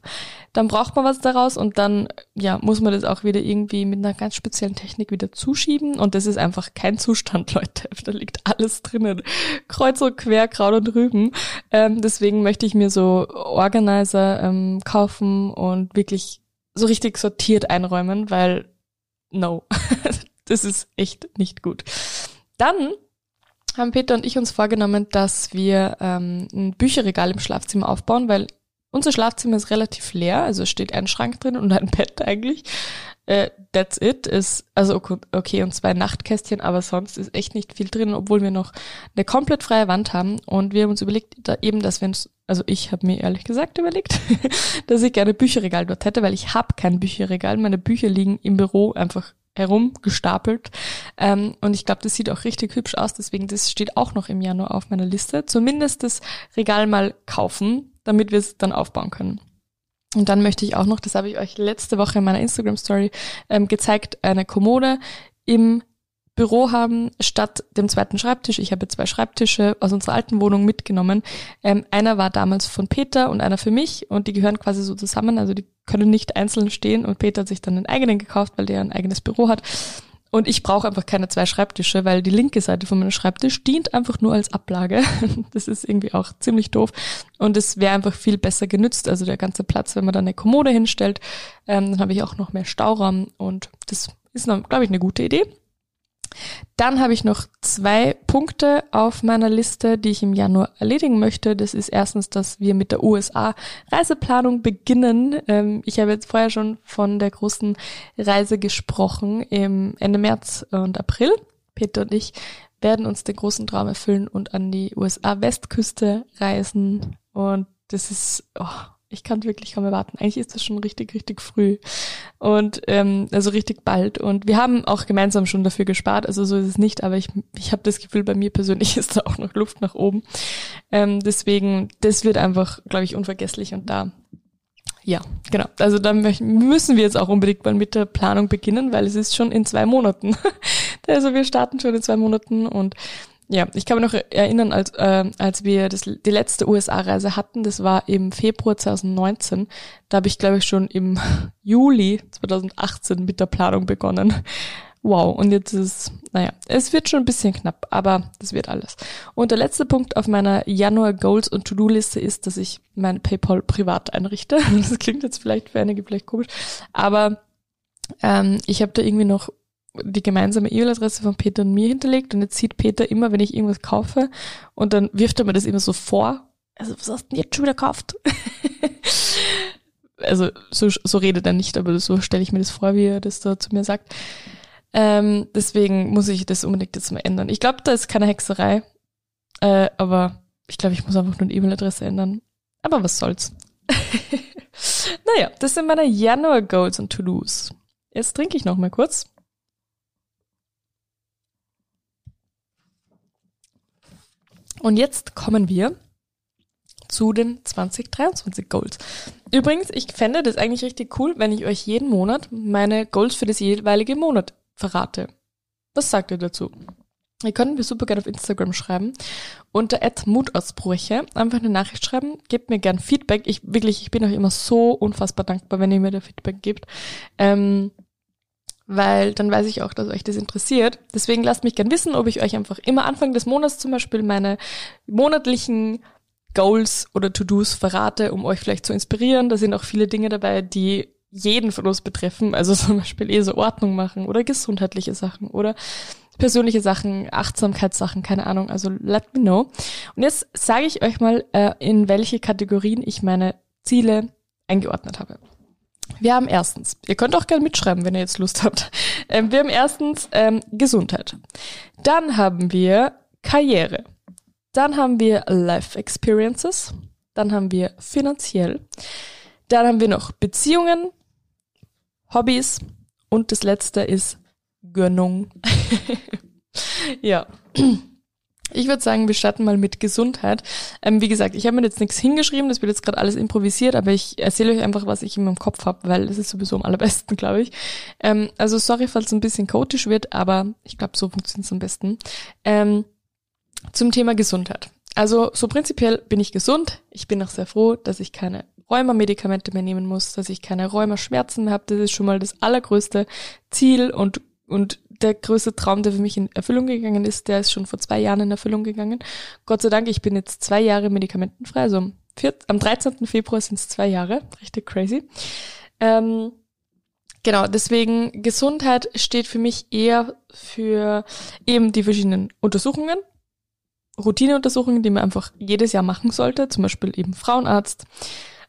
Dann braucht man was daraus und dann ja muss man das auch wieder irgendwie mit einer ganz speziellen Technik wieder zuschieben. Und das ist einfach kein Zustand, Leute. Da liegt alles drinnen. Kreuz und quer, Kraut und Rüben. Ähm, deswegen möchte ich mir so Organizer ähm, kaufen und wirklich so richtig sortiert einräumen, weil no. Das ist echt nicht gut. Dann haben Peter und ich uns vorgenommen, dass wir ähm, ein Bücherregal im Schlafzimmer aufbauen, weil unser Schlafzimmer ist relativ leer, also steht ein Schrank drin und ein Bett eigentlich. Äh, that's it. Ist, also okay, und zwei Nachtkästchen, aber sonst ist echt nicht viel drin, obwohl wir noch eine komplett freie Wand haben. Und wir haben uns überlegt, da eben, dass wir uns, also ich habe mir ehrlich gesagt überlegt, dass ich gerne Bücherregal dort hätte, weil ich habe kein Bücherregal. Meine Bücher liegen im Büro einfach herumgestapelt. Ähm, und ich glaube, das sieht auch richtig hübsch aus. Deswegen, das steht auch noch im Januar auf meiner Liste. Zumindest das Regal mal kaufen, damit wir es dann aufbauen können. Und dann möchte ich auch noch, das habe ich euch letzte Woche in meiner Instagram Story ähm, gezeigt, eine Kommode im Büro haben statt dem zweiten Schreibtisch. Ich habe zwei Schreibtische aus unserer alten Wohnung mitgenommen. Ähm, einer war damals von Peter und einer für mich und die gehören quasi so zusammen. Also die können nicht einzeln stehen und Peter hat sich dann einen eigenen gekauft, weil der ein eigenes Büro hat. Und ich brauche einfach keine zwei Schreibtische, weil die linke Seite von meinem Schreibtisch dient einfach nur als Ablage. Das ist irgendwie auch ziemlich doof. Und es wäre einfach viel besser genützt. Also der ganze Platz, wenn man da eine Kommode hinstellt, ähm, dann habe ich auch noch mehr Stauraum. Und das ist, glaube ich, eine gute Idee. Dann habe ich noch zwei Punkte auf meiner Liste, die ich im Januar erledigen möchte. Das ist erstens, dass wir mit der USA Reiseplanung beginnen. Ähm, ich habe jetzt vorher schon von der großen Reise gesprochen im Ende März und April. Peter und ich werden uns den großen Traum erfüllen und an die USA Westküste reisen. Und das ist, oh, ich kann wirklich kaum erwarten. Eigentlich ist das schon richtig, richtig früh. Und ähm, also richtig bald. Und wir haben auch gemeinsam schon dafür gespart. Also so ist es nicht, aber ich, ich habe das Gefühl, bei mir persönlich ist da auch noch Luft nach oben. Ähm, deswegen, das wird einfach, glaube ich, unvergesslich. Und da, ja, genau. Also da müssen wir jetzt auch unbedingt mal mit der Planung beginnen, weil es ist schon in zwei Monaten. also wir starten schon in zwei Monaten und ja, ich kann mich noch erinnern, als, äh, als wir das, die letzte USA-Reise hatten, das war im Februar 2019. Da habe ich, glaube ich, schon im Juli 2018 mit der Planung begonnen. Wow, und jetzt ist, naja, es wird schon ein bisschen knapp, aber das wird alles. Und der letzte Punkt auf meiner Januar Goals und To-Do-Liste ist, dass ich mein PayPal privat einrichte. Das klingt jetzt vielleicht für einige vielleicht komisch, aber ähm, ich habe da irgendwie noch die gemeinsame E-Mail-Adresse von Peter und mir hinterlegt und jetzt sieht Peter immer, wenn ich irgendwas kaufe und dann wirft er mir das immer so vor. Also, was hast du denn jetzt schon wieder gekauft? also, so, so redet er nicht, aber so stelle ich mir das vor, wie er das da zu mir sagt. Ähm, deswegen muss ich das unbedingt jetzt mal ändern. Ich glaube, da ist keine Hexerei, äh, aber ich glaube, ich muss einfach nur die E-Mail-Adresse ändern. Aber was soll's. naja, das sind meine Januar-Goals und To-Dos. Jetzt trinke ich noch mal kurz. Und jetzt kommen wir zu den 2023 Goals. Übrigens, ich fände das eigentlich richtig cool, wenn ich euch jeden Monat meine Goals für das jeweilige Monat verrate. Was sagt ihr dazu? Ihr könnt mir super gerne auf Instagram schreiben. Unter Mutausbrüche einfach eine Nachricht schreiben. Gebt mir gern Feedback. Ich wirklich, ich bin euch immer so unfassbar dankbar, wenn ihr mir da Feedback gebt. Ähm, weil dann weiß ich auch, dass euch das interessiert. Deswegen lasst mich gern wissen, ob ich euch einfach immer Anfang des Monats zum Beispiel meine monatlichen Goals oder To-Dos verrate, um euch vielleicht zu inspirieren. Da sind auch viele Dinge dabei, die jeden von uns betreffen. Also zum Beispiel eh so Ordnung machen oder gesundheitliche Sachen oder persönliche Sachen, Achtsamkeitssachen, keine Ahnung. Also let me know. Und jetzt sage ich euch mal, äh, in welche Kategorien ich meine Ziele eingeordnet habe. Wir haben erstens, ihr könnt auch gerne mitschreiben, wenn ihr jetzt Lust habt. Ähm, wir haben erstens ähm, Gesundheit. Dann haben wir Karriere. Dann haben wir Life Experiences. Dann haben wir finanziell. Dann haben wir noch Beziehungen, Hobbys und das letzte ist Gönnung. ja. Ich würde sagen, wir starten mal mit Gesundheit. Ähm, wie gesagt, ich habe mir jetzt nichts hingeschrieben, das wird jetzt gerade alles improvisiert, aber ich erzähle euch einfach, was ich in meinem Kopf habe, weil das ist sowieso am allerbesten, glaube ich. Ähm, also sorry, falls es ein bisschen chaotisch wird, aber ich glaube, so funktioniert es am besten. Ähm, zum Thema Gesundheit. Also so prinzipiell bin ich gesund. Ich bin auch sehr froh, dass ich keine Rheuma-Medikamente mehr nehmen muss, dass ich keine Rheuma-Schmerzen mehr habe. Das ist schon mal das allergrößte Ziel und und der größte Traum, der für mich in Erfüllung gegangen ist, der ist schon vor zwei Jahren in Erfüllung gegangen. Gott sei Dank, ich bin jetzt zwei Jahre medikamentenfrei. Also am, 4, am 13. Februar sind es zwei Jahre. Richtig crazy. Ähm, Genau, deswegen Gesundheit steht für mich eher für eben die verschiedenen Untersuchungen, Routineuntersuchungen, die man einfach jedes Jahr machen sollte, zum Beispiel eben Frauenarzt,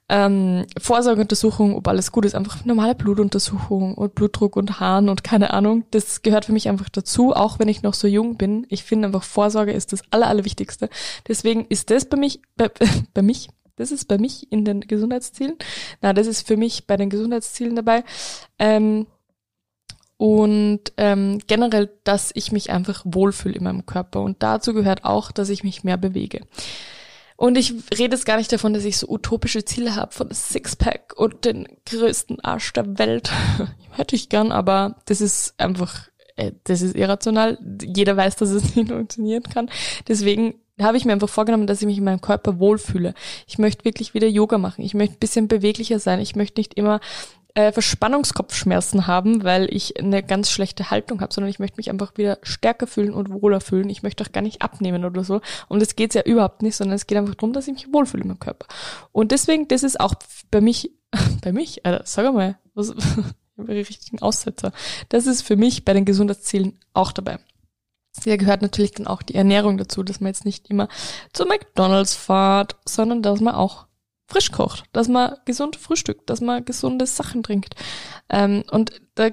ähm, Vorsorgeuntersuchung, ob alles gut ist, einfach normale Blutuntersuchung und Blutdruck und Haaren und keine Ahnung. Das gehört für mich einfach dazu, auch wenn ich noch so jung bin. Ich finde einfach Vorsorge ist das Aller, Allerwichtigste. Deswegen ist das bei mich, bei, bei mich, das ist bei mich in den Gesundheitszielen. Na, das ist für mich bei den Gesundheitszielen dabei. Ähm, und ähm, generell, dass ich mich einfach wohlfühle in meinem Körper. Und dazu gehört auch, dass ich mich mehr bewege. Und ich rede jetzt gar nicht davon, dass ich so utopische Ziele habe von Sixpack und den größten Arsch der Welt. Hätte ich gern, aber das ist einfach, äh, das ist irrational. Jeder weiß, dass es nicht funktionieren kann. Deswegen habe ich mir einfach vorgenommen, dass ich mich in meinem Körper wohlfühle. Ich möchte wirklich wieder Yoga machen. Ich möchte ein bisschen beweglicher sein. Ich möchte nicht immer äh, Verspannungskopfschmerzen haben, weil ich eine ganz schlechte Haltung habe, sondern ich möchte mich einfach wieder stärker fühlen und wohler fühlen. Ich möchte auch gar nicht abnehmen oder so. Und das geht's ja überhaupt nicht, sondern es geht einfach darum, dass ich mich wohlfühle in meinem Körper. Und deswegen, das ist auch bei mich, bei mich, Alter, sag mal, was, richtigen Aussetzer. Das ist für mich bei den Gesundheitszielen auch dabei. Da gehört natürlich dann auch die Ernährung dazu, dass man jetzt nicht immer zu McDonalds fahrt, sondern dass man auch frisch kocht, dass man gesund frühstückt, dass man gesunde Sachen trinkt. Ähm, und da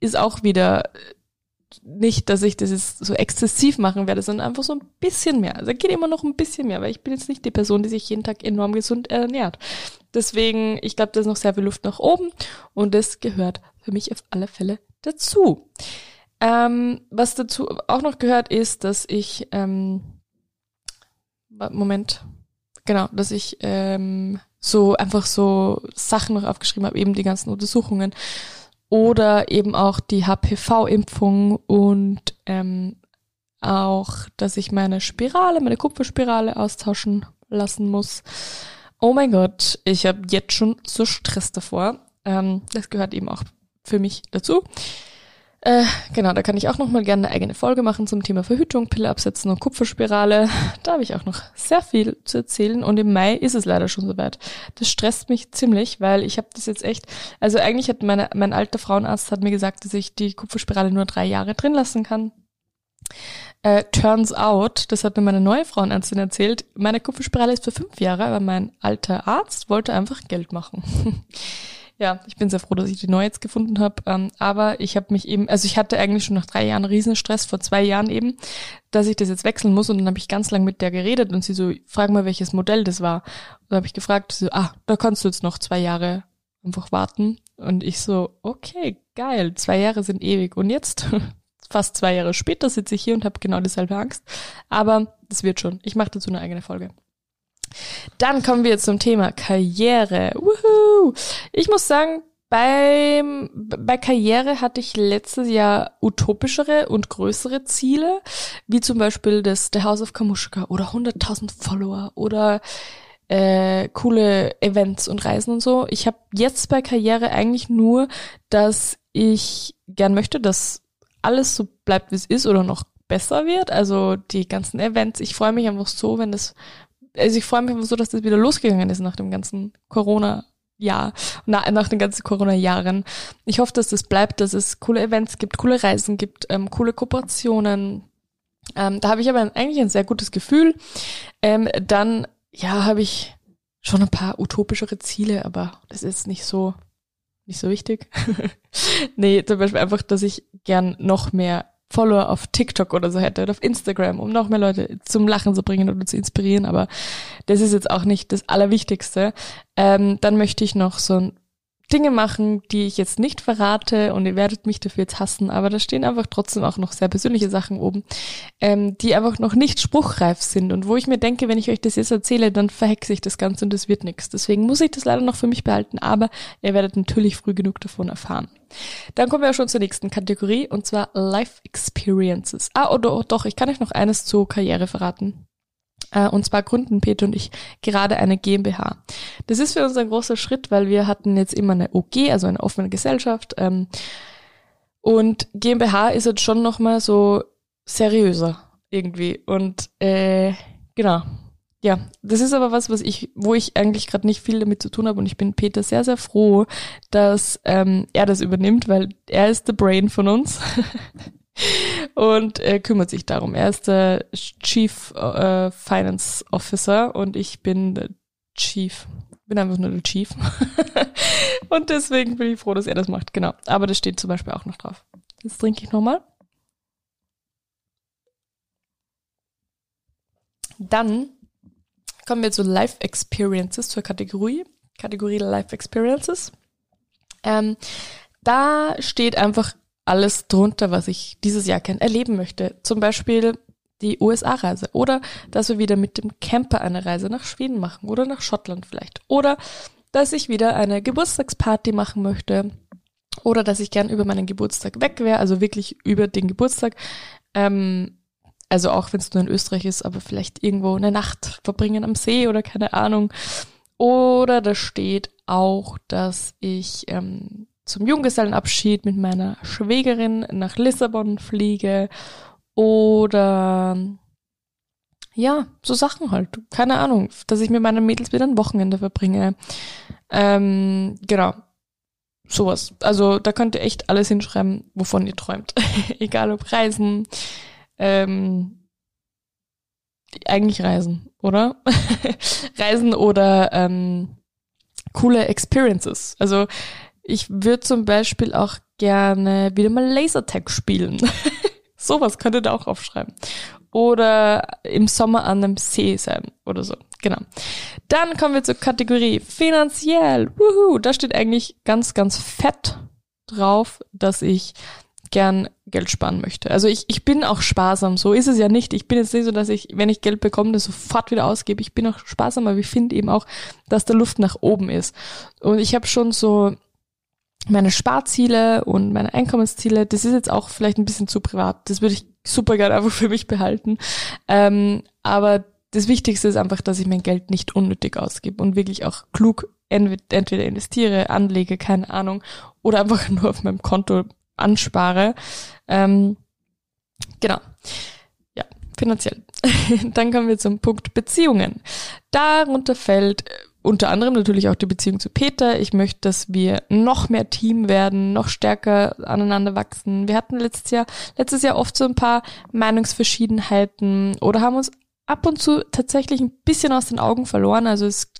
ist auch wieder nicht, dass ich das jetzt so exzessiv machen werde, sondern einfach so ein bisschen mehr. Also geht immer noch ein bisschen mehr, weil ich bin jetzt nicht die Person, die sich jeden Tag enorm gesund ernährt. Deswegen, ich glaube, da ist noch sehr viel Luft nach oben und das gehört für mich auf alle Fälle dazu. Ähm, was dazu auch noch gehört, ist, dass ich ähm, Moment, genau, dass ich ähm, so einfach so Sachen noch aufgeschrieben habe, eben die ganzen Untersuchungen oder eben auch die HPV-Impfung und ähm, auch, dass ich meine Spirale, meine Kupferspirale austauschen lassen muss. Oh mein Gott, ich habe jetzt schon so Stress davor. Ähm, das gehört eben auch für mich dazu. Äh, genau, da kann ich auch noch mal gerne eine eigene Folge machen zum Thema Verhütung, Pille absetzen und Kupferspirale. Da habe ich auch noch sehr viel zu erzählen und im Mai ist es leider schon soweit. Das stresst mich ziemlich, weil ich habe das jetzt echt, also eigentlich hat meine, mein alter Frauenarzt hat mir gesagt, dass ich die Kupferspirale nur drei Jahre drin lassen kann. Äh, turns out, das hat mir meine neue Frauenärztin erzählt, meine Kupferspirale ist für fünf Jahre, aber mein alter Arzt wollte einfach Geld machen. Ja, ich bin sehr froh, dass ich die neu jetzt gefunden habe. Ähm, aber ich habe mich eben, also ich hatte eigentlich schon nach drei Jahren Riesenstress, vor zwei Jahren eben, dass ich das jetzt wechseln muss. Und dann habe ich ganz lang mit der geredet und sie so, frag mal, welches Modell das war. Und dann habe ich gefragt, so, ah, da kannst du jetzt noch zwei Jahre einfach warten. Und ich so, okay, geil, zwei Jahre sind ewig. Und jetzt, fast zwei Jahre später, sitze ich hier und habe genau dieselbe Angst. Aber das wird schon. Ich mache dazu eine eigene Folge. Dann kommen wir zum Thema Karriere. Woohoo! Ich muss sagen, beim, bei Karriere hatte ich letztes Jahr utopischere und größere Ziele, wie zum Beispiel das The House of Kamushka oder 100.000 Follower oder äh, coole Events und Reisen und so. Ich habe jetzt bei Karriere eigentlich nur, dass ich gern möchte, dass alles so bleibt, wie es ist oder noch besser wird. Also die ganzen Events. Ich freue mich einfach so, wenn das, also ich freue mich so, dass das wieder losgegangen ist nach dem ganzen Corona. Jahr, nach, nach den ganzen Corona-Jahren. Ich hoffe, dass das bleibt, dass es coole Events gibt, coole Reisen gibt, ähm, coole Kooperationen. Ähm, da habe ich aber eigentlich ein sehr gutes Gefühl. Ähm, dann ja, habe ich schon ein paar utopischere Ziele, aber das ist nicht so, nicht so wichtig. nee, zum Beispiel einfach, dass ich gern noch mehr Follower auf TikTok oder so hätte oder auf Instagram, um noch mehr Leute zum Lachen zu bringen oder zu inspirieren. Aber das ist jetzt auch nicht das Allerwichtigste. Ähm, dann möchte ich noch so ein Dinge machen, die ich jetzt nicht verrate und ihr werdet mich dafür jetzt hassen, aber da stehen einfach trotzdem auch noch sehr persönliche Sachen oben, ähm, die einfach noch nicht spruchreif sind und wo ich mir denke, wenn ich euch das jetzt erzähle, dann verhexe ich das Ganze und das wird nichts. Deswegen muss ich das leider noch für mich behalten, aber ihr werdet natürlich früh genug davon erfahren. Dann kommen wir auch schon zur nächsten Kategorie und zwar Life Experiences. Ah, oder oh, doch, ich kann euch noch eines zur Karriere verraten. Äh, und zwar gründen Peter und ich gerade eine GmbH. Das ist für uns ein großer Schritt, weil wir hatten jetzt immer eine OG, also eine offene Gesellschaft. Ähm, und GmbH ist jetzt schon nochmal so seriöser irgendwie. Und äh, genau. Ja, das ist aber was, was ich, wo ich eigentlich gerade nicht viel damit zu tun habe und ich bin Peter sehr, sehr froh, dass ähm, er das übernimmt, weil er ist the Brain von uns. und er kümmert sich darum. Er ist der Chief äh, Finance Officer und ich bin der Chief. Bin einfach nur der Chief. und deswegen bin ich froh, dass er das macht. Genau. Aber das steht zum Beispiel auch noch drauf. Jetzt trinke ich nochmal. Dann kommen wir zu Life Experiences, zur Kategorie. Kategorie Life Experiences. Ähm, da steht einfach alles drunter, was ich dieses Jahr gern erleben möchte. Zum Beispiel die USA-Reise oder dass wir wieder mit dem Camper eine Reise nach Schweden machen oder nach Schottland vielleicht. Oder dass ich wieder eine Geburtstagsparty machen möchte oder dass ich gern über meinen Geburtstag weg wäre, also wirklich über den Geburtstag. Ähm, also auch wenn es nur in Österreich ist, aber vielleicht irgendwo eine Nacht verbringen am See oder keine Ahnung. Oder da steht auch, dass ich ähm, zum Junggesellenabschied mit meiner Schwägerin nach Lissabon fliege oder ja, so Sachen halt. Keine Ahnung, dass ich mit meinen Mädels wieder ein Wochenende verbringe. Ähm, genau. Sowas. Also da könnt ihr echt alles hinschreiben, wovon ihr träumt. Egal ob Reisen, ähm, eigentlich Reisen, oder? Reisen oder ähm, coole Experiences. Also ich würde zum Beispiel auch gerne wieder mal Lasertag spielen. Sowas könntet ihr auch aufschreiben. Oder im Sommer an einem See sein oder so. Genau. Dann kommen wir zur Kategorie finanziell. Wuhu, da steht eigentlich ganz, ganz fett drauf, dass ich gern Geld sparen möchte. Also ich, ich bin auch sparsam, so ist es ja nicht. Ich bin jetzt nicht so, dass ich, wenn ich Geld bekomme, das sofort wieder ausgebe. Ich bin auch sparsam, aber ich finde eben auch, dass da Luft nach oben ist. Und ich habe schon so meine Sparziele und meine Einkommensziele, das ist jetzt auch vielleicht ein bisschen zu privat. Das würde ich super gerne einfach für mich behalten. Ähm, aber das Wichtigste ist einfach, dass ich mein Geld nicht unnötig ausgebe und wirklich auch klug entweder investiere, anlege, keine Ahnung, oder einfach nur auf meinem Konto anspare. Ähm, genau. Ja, finanziell. Dann kommen wir zum Punkt Beziehungen. Darunter fällt unter anderem natürlich auch die Beziehung zu Peter. Ich möchte, dass wir noch mehr Team werden, noch stärker aneinander wachsen. Wir hatten letztes Jahr, letztes Jahr oft so ein paar Meinungsverschiedenheiten oder haben uns ab und zu tatsächlich ein bisschen aus den Augen verloren. Also es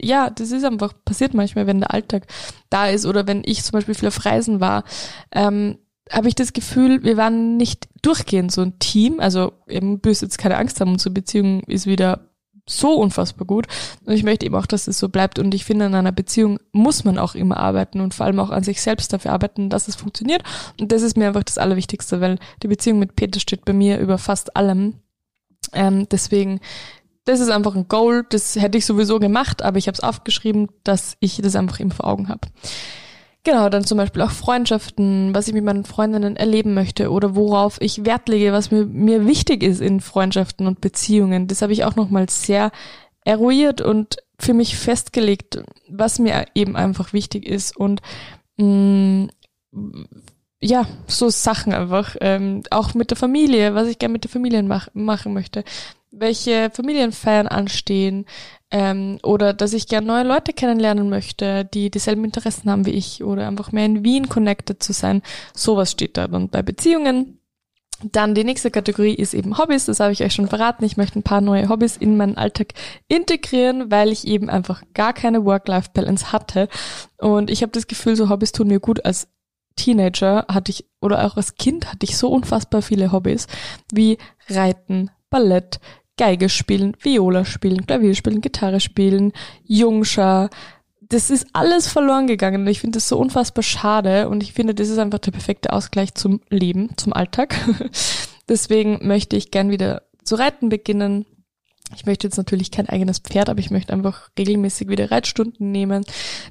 ja, das ist einfach passiert manchmal, wenn der Alltag da ist oder wenn ich zum Beispiel viel auf Reisen war, ähm, habe ich das Gefühl, wir waren nicht durchgehend so ein Team. Also eben böse jetzt keine Angst haben, unsere Beziehung ist wieder so unfassbar gut. Und ich möchte eben auch, dass es so bleibt. Und ich finde, in einer Beziehung muss man auch immer arbeiten und vor allem auch an sich selbst dafür arbeiten, dass es funktioniert. Und das ist mir einfach das Allerwichtigste, weil die Beziehung mit Peter steht bei mir über fast allem. Ähm, deswegen, das ist einfach ein Goal. Das hätte ich sowieso gemacht, aber ich habe es aufgeschrieben, dass ich das einfach eben vor Augen habe. Genau, dann zum Beispiel auch Freundschaften, was ich mit meinen Freundinnen erleben möchte oder worauf ich Wert lege, was mir, mir wichtig ist in Freundschaften und Beziehungen. Das habe ich auch nochmal sehr eruiert und für mich festgelegt, was mir eben einfach wichtig ist und mh, mm, ja, so Sachen einfach. Ähm, auch mit der Familie, was ich gerne mit der Familie mach, machen möchte. Welche Familienfeiern anstehen, ähm, oder dass ich gern neue Leute kennenlernen möchte, die dieselben Interessen haben wie ich oder einfach mehr in Wien connected zu sein. Sowas steht da dann bei Beziehungen. Dann die nächste Kategorie ist eben Hobbys, das habe ich euch schon verraten. Ich möchte ein paar neue Hobbys in meinen Alltag integrieren, weil ich eben einfach gar keine Work-Life-Balance hatte. Und ich habe das Gefühl, so Hobbys tun mir gut. Als Teenager hatte ich oder auch als Kind hatte ich so unfassbar viele Hobbys wie Reiten, Ballett, Geige spielen, Viola spielen, Klavier spielen, Gitarre spielen, Jungscher. Das ist alles verloren gegangen und ich finde das so unfassbar schade und ich finde, das ist einfach der perfekte Ausgleich zum Leben, zum Alltag. Deswegen möchte ich gern wieder zu reiten beginnen, ich möchte jetzt natürlich kein eigenes Pferd, aber ich möchte einfach regelmäßig wieder Reitstunden nehmen.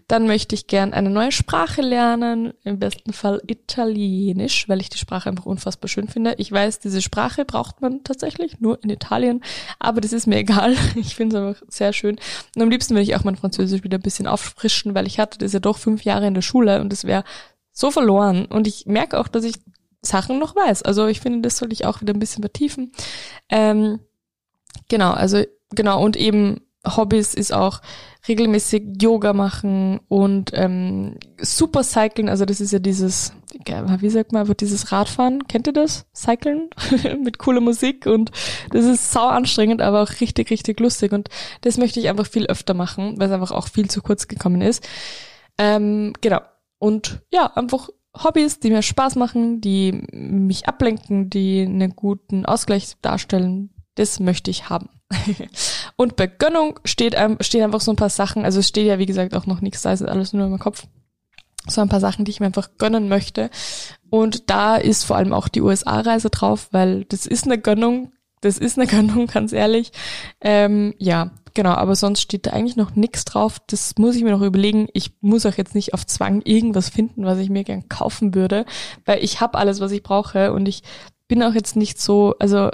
Dann möchte ich gern eine neue Sprache lernen, im besten Fall Italienisch, weil ich die Sprache einfach unfassbar schön finde. Ich weiß, diese Sprache braucht man tatsächlich nur in Italien, aber das ist mir egal. Ich finde es einfach sehr schön. Und am liebsten würde ich auch mein Französisch wieder ein bisschen auffrischen, weil ich hatte das ja doch fünf Jahre in der Schule und es wäre so verloren. Und ich merke auch, dass ich Sachen noch weiß. Also ich finde, das sollte ich auch wieder ein bisschen vertiefen. Ähm, Genau, also genau und eben Hobbys ist auch regelmäßig Yoga machen und ähm, Supercyclen, also das ist ja dieses, wie sagt man, wird dieses Radfahren, kennt ihr das? Cyclen mit cooler Musik und das ist sau anstrengend, aber auch richtig, richtig lustig und das möchte ich einfach viel öfter machen, weil es einfach auch viel zu kurz gekommen ist. Ähm, genau. Und ja, einfach Hobbys, die mir Spaß machen, die mich ablenken, die einen guten Ausgleich darstellen, das möchte ich haben. und bei Gönnung steht, stehen einfach so ein paar Sachen, also es steht ja wie gesagt auch noch nichts, da ist alles nur in meinem Kopf. So ein paar Sachen, die ich mir einfach gönnen möchte. Und da ist vor allem auch die USA-Reise drauf, weil das ist eine Gönnung, das ist eine Gönnung, ganz ehrlich. Ähm, ja, genau, aber sonst steht da eigentlich noch nichts drauf. Das muss ich mir noch überlegen. Ich muss auch jetzt nicht auf Zwang irgendwas finden, was ich mir gern kaufen würde, weil ich habe alles, was ich brauche und ich bin auch jetzt nicht so, also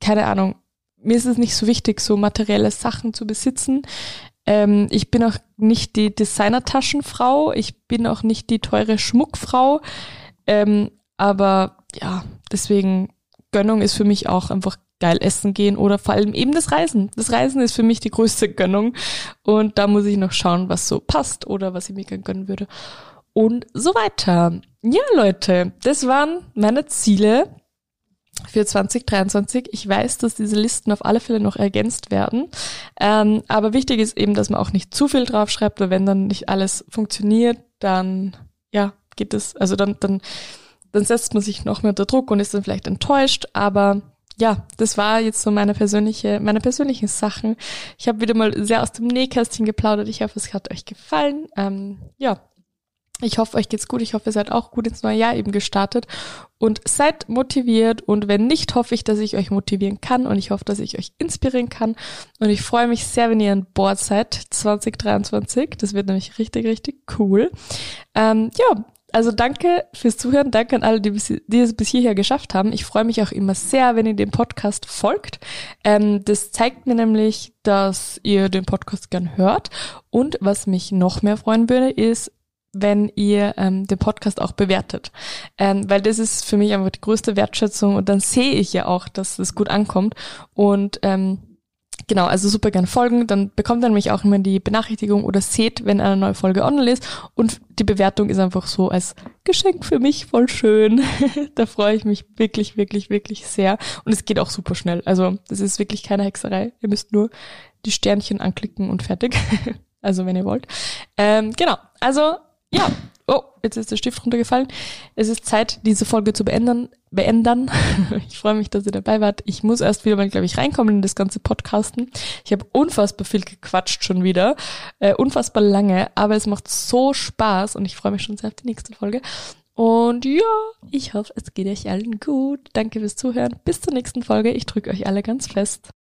keine Ahnung, mir ist es nicht so wichtig, so materielle Sachen zu besitzen. Ähm, ich bin auch nicht die Designertaschenfrau, ich bin auch nicht die teure Schmuckfrau. Ähm, aber ja, deswegen Gönnung ist für mich auch einfach geil essen gehen oder vor allem eben das Reisen. Das Reisen ist für mich die größte Gönnung und da muss ich noch schauen, was so passt oder was ich mir gern gönnen würde und so weiter. Ja, Leute, das waren meine Ziele für 2023. Ich weiß, dass diese Listen auf alle Fälle noch ergänzt werden. Ähm, aber wichtig ist eben, dass man auch nicht zu viel draufschreibt, weil wenn dann nicht alles funktioniert, dann ja, geht es, also dann, dann, dann setzt man sich noch mehr unter Druck und ist dann vielleicht enttäuscht. Aber ja, das war jetzt so meine persönliche, meine persönlichen Sachen. Ich habe wieder mal sehr aus dem Nähkästchen geplaudert. Ich hoffe, es hat euch gefallen. Ähm, ja, ich hoffe, euch geht's gut. Ich hoffe, ihr seid auch gut ins neue Jahr eben gestartet und seid motiviert. Und wenn nicht, hoffe ich, dass ich euch motivieren kann und ich hoffe, dass ich euch inspirieren kann. Und ich freue mich sehr, wenn ihr an Bord seid 2023. Das wird nämlich richtig, richtig cool. Ähm, ja, also danke fürs Zuhören. Danke an alle, die, bis, die es bis hierher geschafft haben. Ich freue mich auch immer sehr, wenn ihr dem Podcast folgt. Ähm, das zeigt mir nämlich, dass ihr den Podcast gern hört. Und was mich noch mehr freuen würde, ist, wenn ihr ähm, den Podcast auch bewertet. Ähm, weil das ist für mich einfach die größte Wertschätzung und dann sehe ich ja auch, dass es gut ankommt. Und ähm, genau, also super gerne folgen, dann bekommt ihr nämlich auch immer die Benachrichtigung oder seht, wenn eine neue Folge online ist. Und die Bewertung ist einfach so als Geschenk für mich voll schön. da freue ich mich wirklich, wirklich, wirklich sehr. Und es geht auch super schnell. Also das ist wirklich keine Hexerei. Ihr müsst nur die Sternchen anklicken und fertig. Also wenn ihr wollt. Ähm, genau. Also ja. Oh, jetzt ist der Stift runtergefallen. Es ist Zeit, diese Folge zu beenden. beenden. ich freue mich, dass ihr dabei wart. Ich muss erst wieder mal, glaube ich, reinkommen in das ganze Podcasten. Ich habe unfassbar viel gequatscht schon wieder. Äh, unfassbar lange, aber es macht so Spaß und ich freue mich schon sehr auf die nächste Folge. Und ja, ich hoffe, es geht euch allen gut. Danke fürs Zuhören. Bis zur nächsten Folge. Ich drücke euch alle ganz fest.